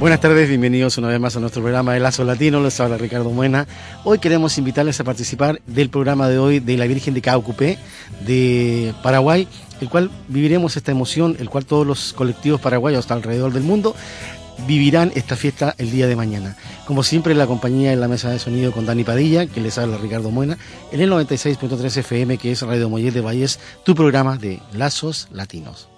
Buenas tardes, bienvenidos una vez más a nuestro programa de Lazo Latino. Les habla Ricardo Muena. Hoy queremos invitarles a participar del programa de hoy de la Virgen de Caucupé de Paraguay, el cual viviremos esta emoción, el cual todos los colectivos paraguayos alrededor del mundo vivirán esta fiesta el día de mañana. Como siempre, la compañía en la mesa de sonido con Dani Padilla, que les habla Ricardo Muena, en el 96.3 FM, que es Radio Mollet de Valles, tu programa de Lazos Latinos.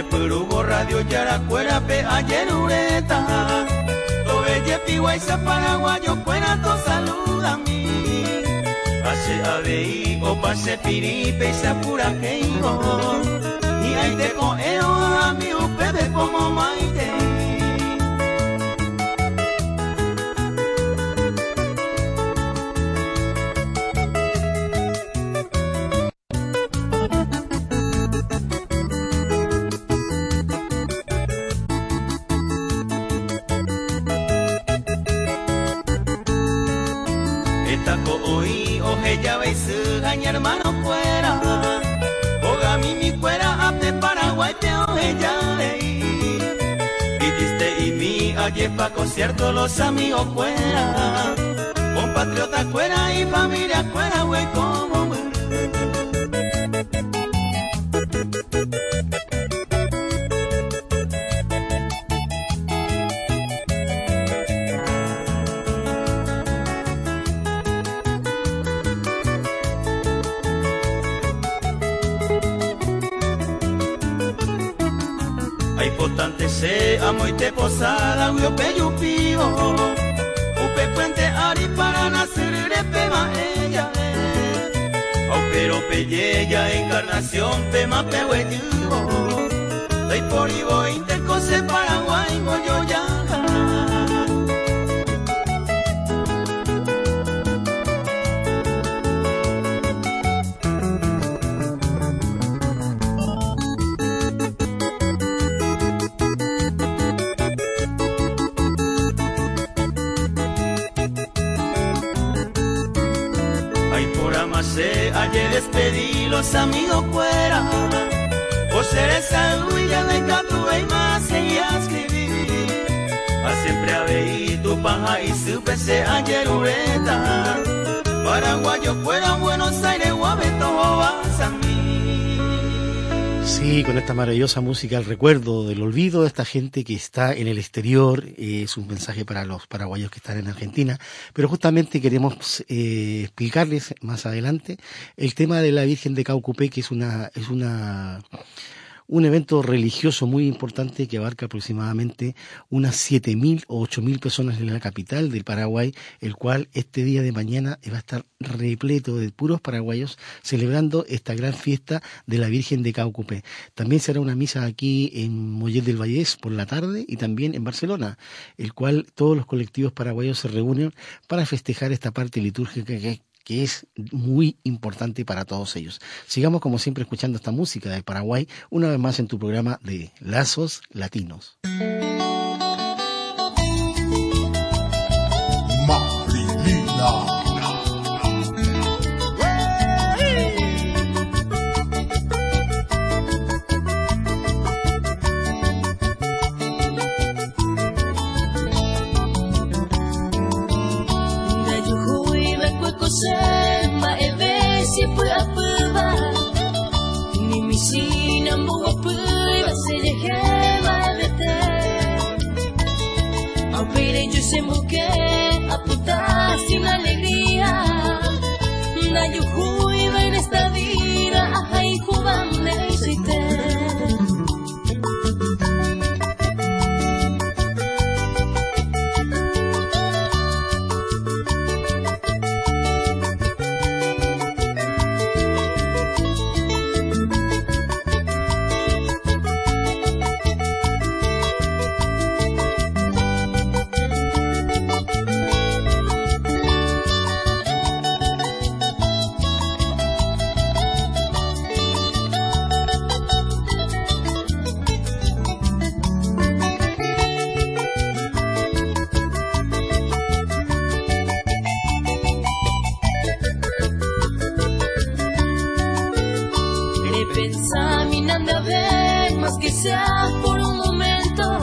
Añe perubo radio yaracuera pe ayer ureta. Tobe yepi guaysa paraguayo cuera to saluda a mí. Hace ABI o pase piripe y se apura keigo Y ahí te coeo a mi upebe como maite Esta ko oi oje ya veis mi hermano fuera. Oga mi mi fuera apte Paraguay te oje ya Viviste y mi ayer pa concierto los amigos fuera. Compatriota fuera y familia fuera güey te posada uyo peyu pío Upe puente ari para nacer pema ella pero pelle ya encarnación pema pehueyugo Dai por ibo intercose Paraguay los amigos fuera. Por ser esa huella de canto y más y a escribir. A siempre aveí tu paja y su pese ayer ureta. Paraguayo fuera Sí, con esta maravillosa música, el recuerdo del olvido de esta gente que está en el exterior, eh, es un mensaje para los paraguayos que están en Argentina, pero justamente queremos eh, explicarles más adelante el tema de la Virgen de Caucupé, que es una, es una, un evento religioso muy importante que abarca aproximadamente unas 7.000 o 8.000 personas en la capital del Paraguay, el cual este día de mañana va a estar repleto de puros paraguayos celebrando esta gran fiesta de la Virgen de Caucupé. También será una misa aquí en Mollet del Vallés por la tarde y también en Barcelona, el cual todos los colectivos paraguayos se reúnen para festejar esta parte litúrgica que que es muy importante para todos ellos. Sigamos como siempre escuchando esta música del Paraguay, una vez más en tu programa de Lazos Latinos. Pensant avec moi ce que sea por un momento.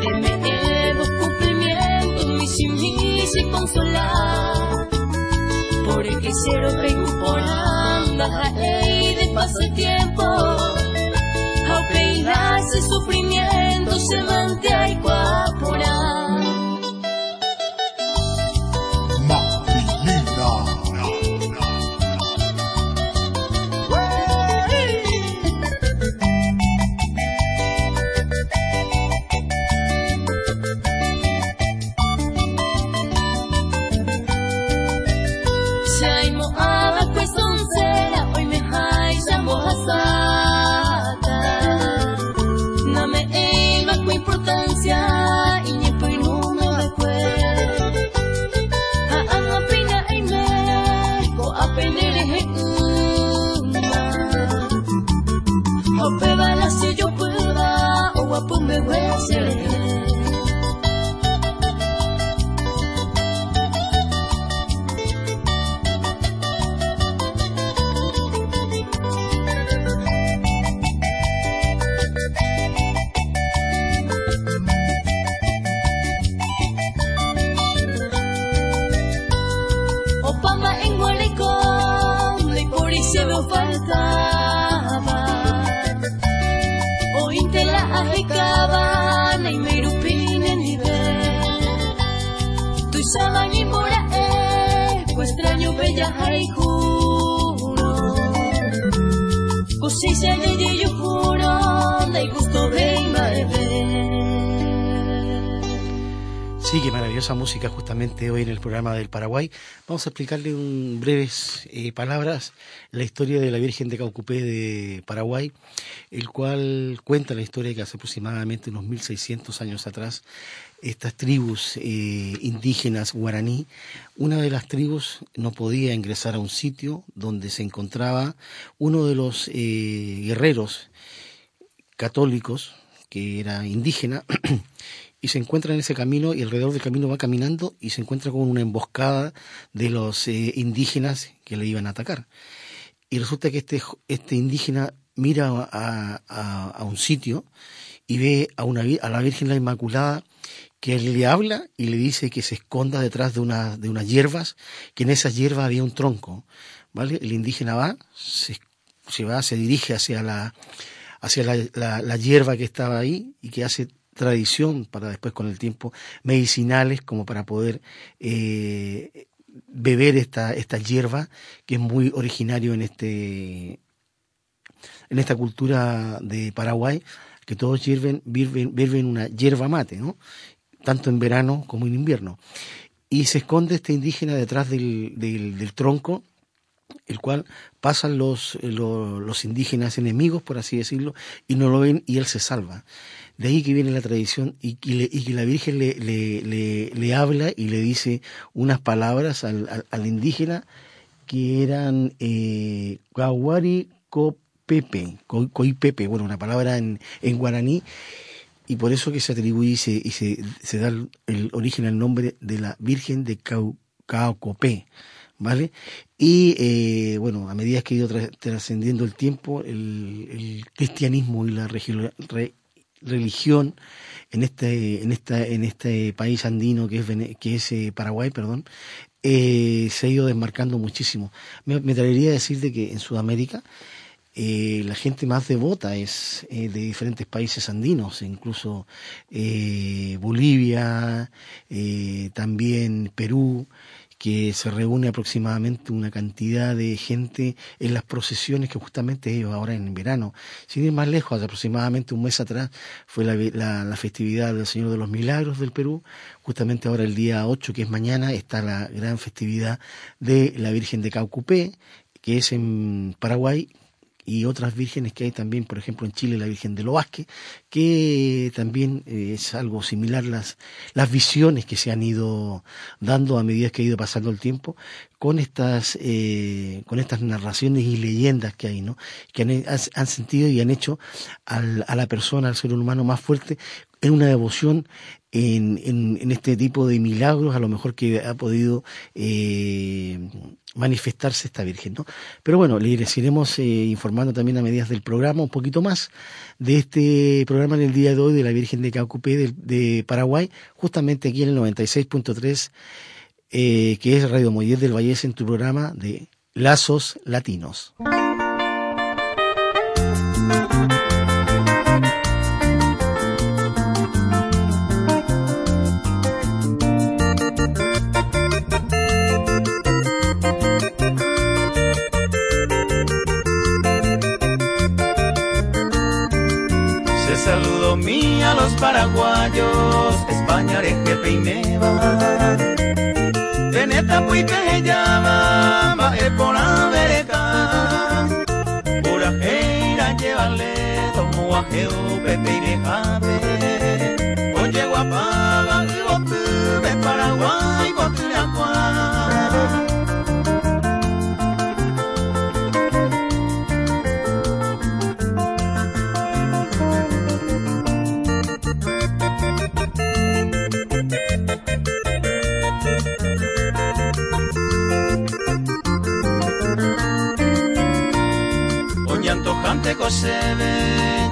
Créeme los cumplimientos, mis y mis y consolar. Por el que Porque quiero incorporando ley de pasatiempo. A peinarse sufrimiento se mantiene igual por シャもある Sí, qué maravillosa música justamente hoy en el programa del Paraguay. Vamos a explicarle en breves eh, palabras la historia de la Virgen de Caucupé de Paraguay, el cual cuenta la historia que hace aproximadamente unos 1600 años atrás estas tribus eh, indígenas guaraní, una de las tribus no podía ingresar a un sitio donde se encontraba uno de los eh, guerreros católicos que era indígena y se encuentra en ese camino y alrededor del camino va caminando y se encuentra con una emboscada de los eh, indígenas que le iban a atacar. Y resulta que este, este indígena mira a, a, un sitio y ve a, una, a la Virgen la Inmaculada que le habla y le dice que se esconda detrás de, una, de unas hierbas, que en esas hierbas había un tronco. ¿vale? El indígena va, se, va, se dirige hacia la, hacia la, la, hierba que estaba ahí y que hace tradición para después con el tiempo, medicinales como para poder eh, beber esta, esta hierba que es muy originario en este, en esta cultura de Paraguay, que todos hierven, virven, una hierba mate, ¿no? Tanto en verano como en invierno. Y se esconde este indígena detrás del, del, tronco, el cual pasan los, los, indígenas enemigos, por así decirlo, y no lo ven y él se salva. De ahí que viene la tradición y, y, que la Virgen le, le, le, habla y le dice unas palabras al, al, indígena que eran eh, Gawari Copepe, Coipepe, bueno, una palabra en, en guaraní, y por eso que se atribuye y se, y se, se da el, origen al nombre de la Virgen de Caocopé, ¿vale? Y eh, bueno, a medida que ha ido trascendiendo el tiempo, el, cristianismo y la religión en este, en esta, en este país andino que es, que es eh, Paraguay, perdón, eh, se ha ido desmarcando muchísimo. Me, me atrevería a decir que en Sudamérica eh, la gente más devota es eh, de diferentes países andinos, incluso eh, Bolivia, también Perú, que se reúne aproximadamente una cantidad de gente en las procesiones que justamente ellos ahora en verano. Sin ir más lejos, aproximadamente un mes atrás fue la, la, festividad del Señor de los Milagros del Perú. Justamente ahora el día 8, que es mañana, está la gran festividad de la Virgen de Caucupé, que es en Paraguay, y otras vírgenes que hay también, por ejemplo, en Chile, la Virgen de Loasque, que también eh, es algo similar las, las visiones que se han ido dando a medida que ha ido pasando el tiempo con estas, eh, con estas narraciones y leyendas que hay, ¿no? que han, han sentido y han hecho al, a la persona, al ser humano más fuerte en una devoción en, en, este tipo de milagros, a lo mejor que ha podido eh, manifestarse esta Virgen. ¿no? Pero bueno, les iremos eh, informando también a medidas del programa un poquito más de este programa en el día de hoy de la Virgen de Caucupé de, de Paraguay, justamente aquí en el 96.3, eh, que es Radio Moller del Valle en tu programa de Lazos Latinos. Jefe y neva. Teneta muy que llama, ma e por América. Pura heira llevarle, tomo a geo, kosebe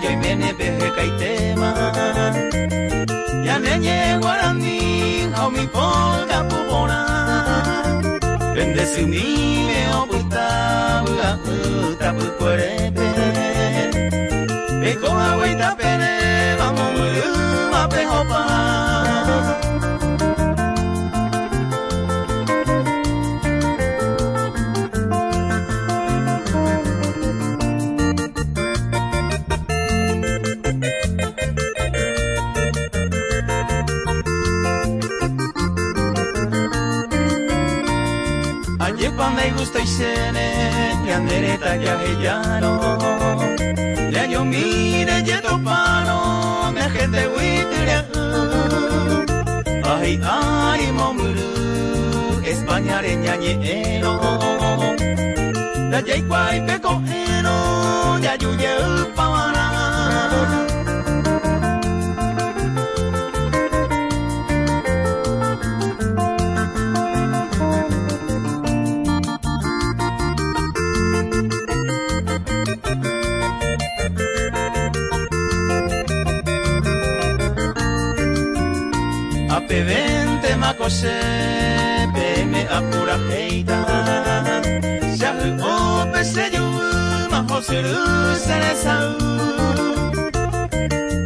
joi mene behe kaitema ya nenye guarani hau mi polga pubona Vende su mi me obuta bua uta bu puerebe Beko agüita pene vamos mulu ma pehopa me gusta y sene, yandereta ya hellano. Ya yo mire yeto pano, me gente huitria. Ay, ay, momuru, España reñañero. La jay guay peco eno, ya yuye se me apura heita Shahu ope se yu maho suru seresa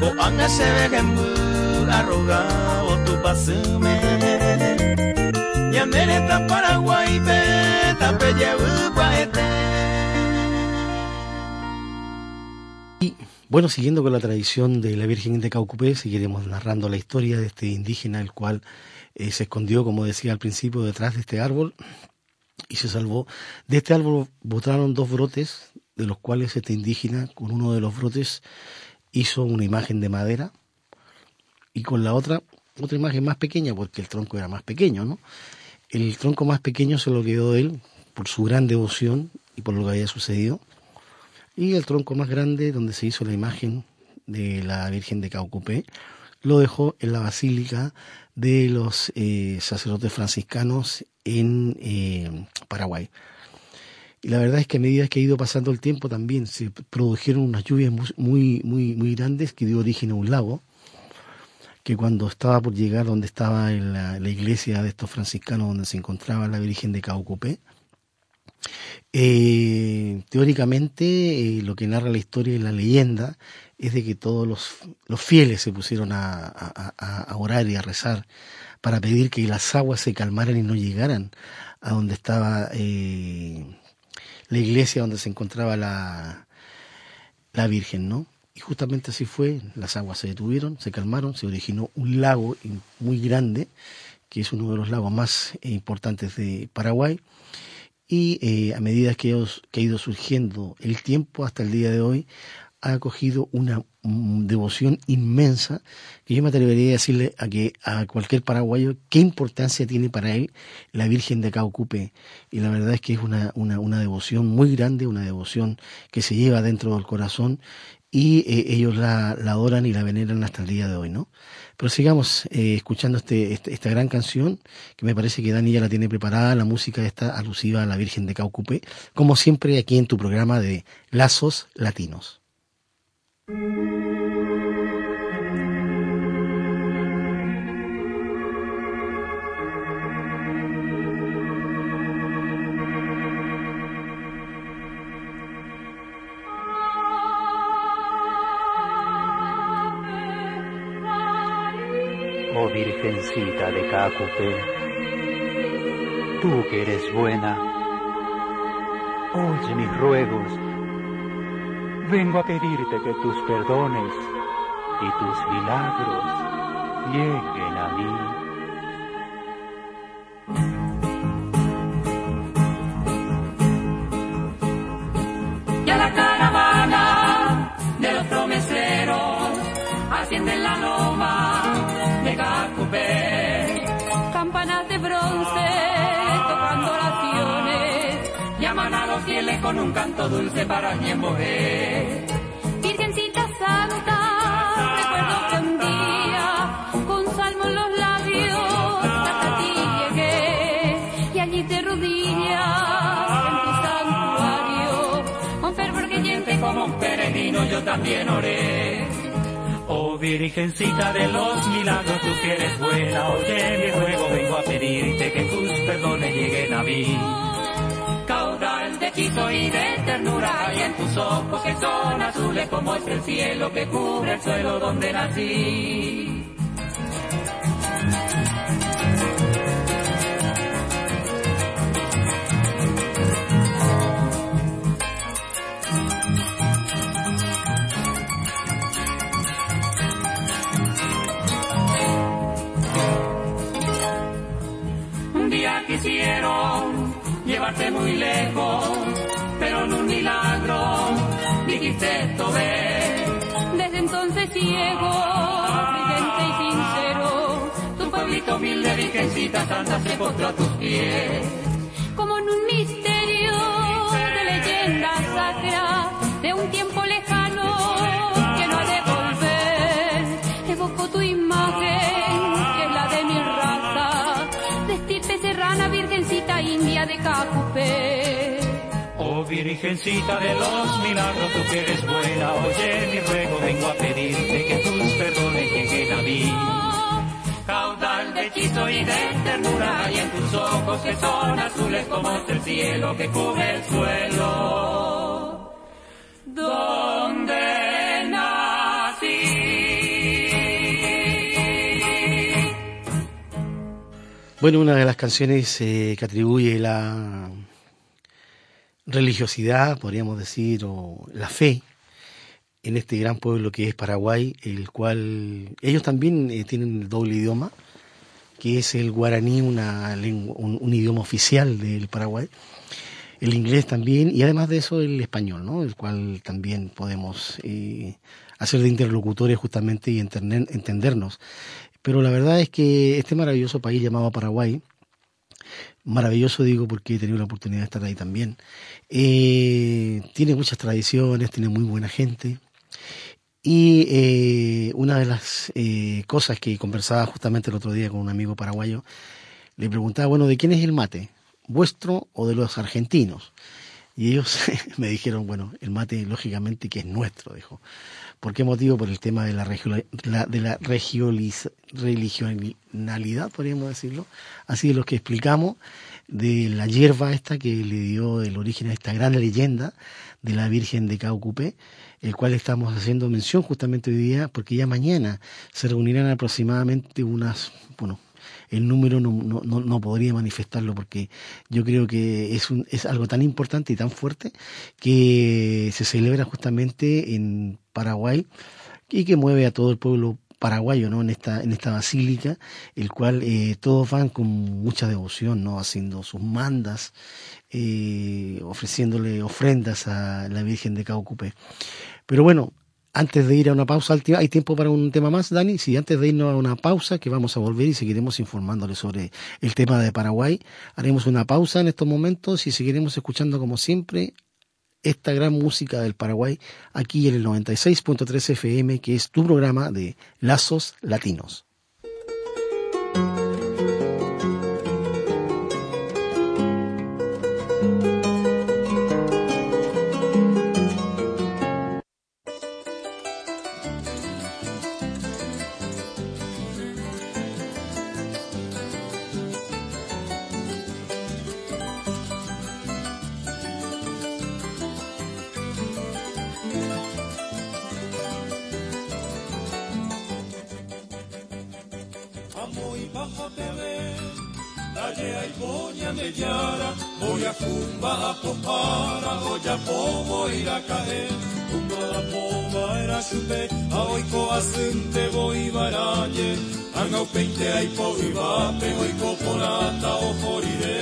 Ko anga se ve gembu arroga o tu pasume Ya mereta Paraguay pe tape yewu paete Bueno, siguiendo con la tradición de la Virgen de Caucupé, seguiremos narrando la historia de este indígena, el cual eh, se escondió, como decía al principio, detrás de este árbol y se salvó. De este árbol botaron dos brotes, de los cuales este indígena, con uno de los brotes, hizo una imagen de madera y con la otra, otra imagen más pequeña, porque el tronco era más pequeño, ¿no? El tronco más pequeño se lo quedó él por su gran devoción y por lo que había sucedido. Y el tronco más grande, donde se hizo la imagen de la Virgen de Caucupé, lo dejó en la Basílica de los eh, sacerdotes franciscanos en eh, Paraguay. Y la verdad es que a medida que ha ido pasando el tiempo también se produjeron unas lluvias muy, muy, muy grandes que dio origen a un lago, que cuando estaba por llegar donde estaba la, iglesia de estos franciscanos, donde se encontraba la Virgen de Caucupé, eh, teóricamente eh, lo que narra la historia y la leyenda es de que todos los, fieles se pusieron a, a, orar y a rezar para pedir que las aguas se calmaran y no llegaran a donde estaba eh, la iglesia donde se encontraba la, la Virgen, ¿no? Y justamente así fue, las aguas se detuvieron, se calmaron, se originó un lago muy grande, que es uno de los lagos más importantes de Paraguay, y eh, a medida que, ha ido surgiendo el tiempo hasta el día de hoy, ha acogido una devoción inmensa que yo me atrevería a decirle a que a cualquier paraguayo qué importancia tiene para él la Virgen de Caucupe y la verdad es que es una, una, una devoción muy grande una devoción que se lleva dentro del corazón y eh, ellos la, la, adoran y la veneran hasta el día de hoy, ¿no? Pero sigamos eh, escuchando este, este, esta gran canción, que me parece que Dani ya la tiene preparada, la música está alusiva a la Virgen de Caucupe, como siempre aquí en tu programa de Lazos Latinos. Virgencita de Cacupe, tú que eres buena, oye mis ruegos Vengo a pedirte que tus perdones y tus milagros lleguen a mí. Con un canto dulce para mi mujer. Virgencita Santa, recuerdo que un día con salmo en los labios hasta ti llegué y allí te rodillas en tu santuario. Con fervor creyente como un peregrino yo también oré. Oh Virgencita de los milagros, tú que eres buena, oye mi ruego, vengo a pedirte que tus perdones lleguen a mí hechizo y de ternura y en tus ojos que son azules como es el cielo que cubre el suelo donde nací. Un día quisieron llevarte muy lejos, pero en un milagro dijiste esto ve. Desde entonces ciego, prudente y sincero, tu pueblito humilde, virgencita santa, se postró a tus pies. Como en un misterio de leyenda sacra, de un tiempo lejano que no ha de volver, evoco tu imagen, Virgencita de los milagros, tú que eres buena, oye mi ruego, vengo a pedirte que tus perdones lleguen a mí. Caudal de hechizo y de ternura, y en tus ojos que son azules como el cielo que cubre el suelo. Donde nací. Bueno, una de las canciones eh, que atribuye la religiosidad, podríamos decir, o la fe en este gran pueblo que es Paraguay, el cual ellos también eh, tienen el doble idioma, que es el guaraní, una lengua, un, un idioma oficial del Paraguay el inglés también y además de eso el español, ¿no? El cual también podemos eh, hacer de interlocutores justamente y entender, entendernos. Pero la verdad es que este maravilloso país llamado Paraguay, maravilloso digo porque he tenido la oportunidad de estar ahí también, eh, tiene muchas tradiciones, tiene muy buena gente. Y eh, una de las eh, cosas que conversaba justamente el otro día con un amigo paraguayo, le preguntaba, bueno, ¿de quién es el mate? vuestro o de los argentinos. Y ellos me dijeron, bueno, el mate lógicamente que es nuestro, dijo. ¿Por qué motivo? Por el tema de la, de la regionalidad, podríamos decirlo. Así de lo que explicamos, de la hierba esta que le dio el origen a esta gran leyenda de la Virgen de Caucupé, el cual estamos haciendo mención justamente hoy día, porque ya mañana se reunirán aproximadamente unas, bueno, el número no, no, no, podría manifestarlo porque yo creo que es, un, es algo tan importante y tan fuerte que se celebra justamente en Paraguay y que mueve a todo el pueblo paraguayo ¿no? en esta en esta basílica el cual eh, todos van con mucha devoción no haciendo sus mandas eh, ofreciéndole ofrendas a la Virgen de Caucupé pero bueno antes de ir a una pausa, ¿hay tiempo para un tema más, Dani? Sí, antes de irnos a una pausa, que vamos a volver y seguiremos informándole sobre el tema de Paraguay. Haremos una pausa en estos momentos y seguiremos escuchando, como siempre, esta gran música del Paraguay aquí en el 96.3 FM, que es tu programa de Lazos Latinos. grande yara, voy a cumba a popara, hoy a pomo ir a caer. Cumba a pomba era chute, a hoy coasente yanejyara moyafumba apopara oyapomo irakahe tumbapoma erashupe aoikoa sente voivaraye anga upeitea ipovivape oikoporata oporire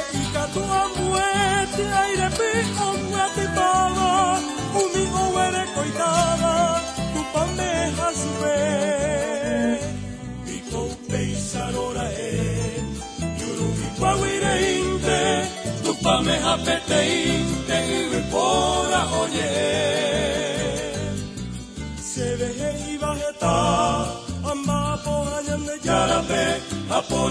eikatuambuete airepi omuate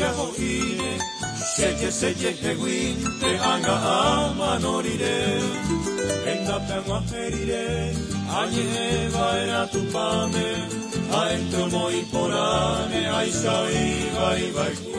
mchamuine seje seje hewinte anga amanorire endaptangwa herire anyeva eratupame aentomoiporane aisaivaivaiku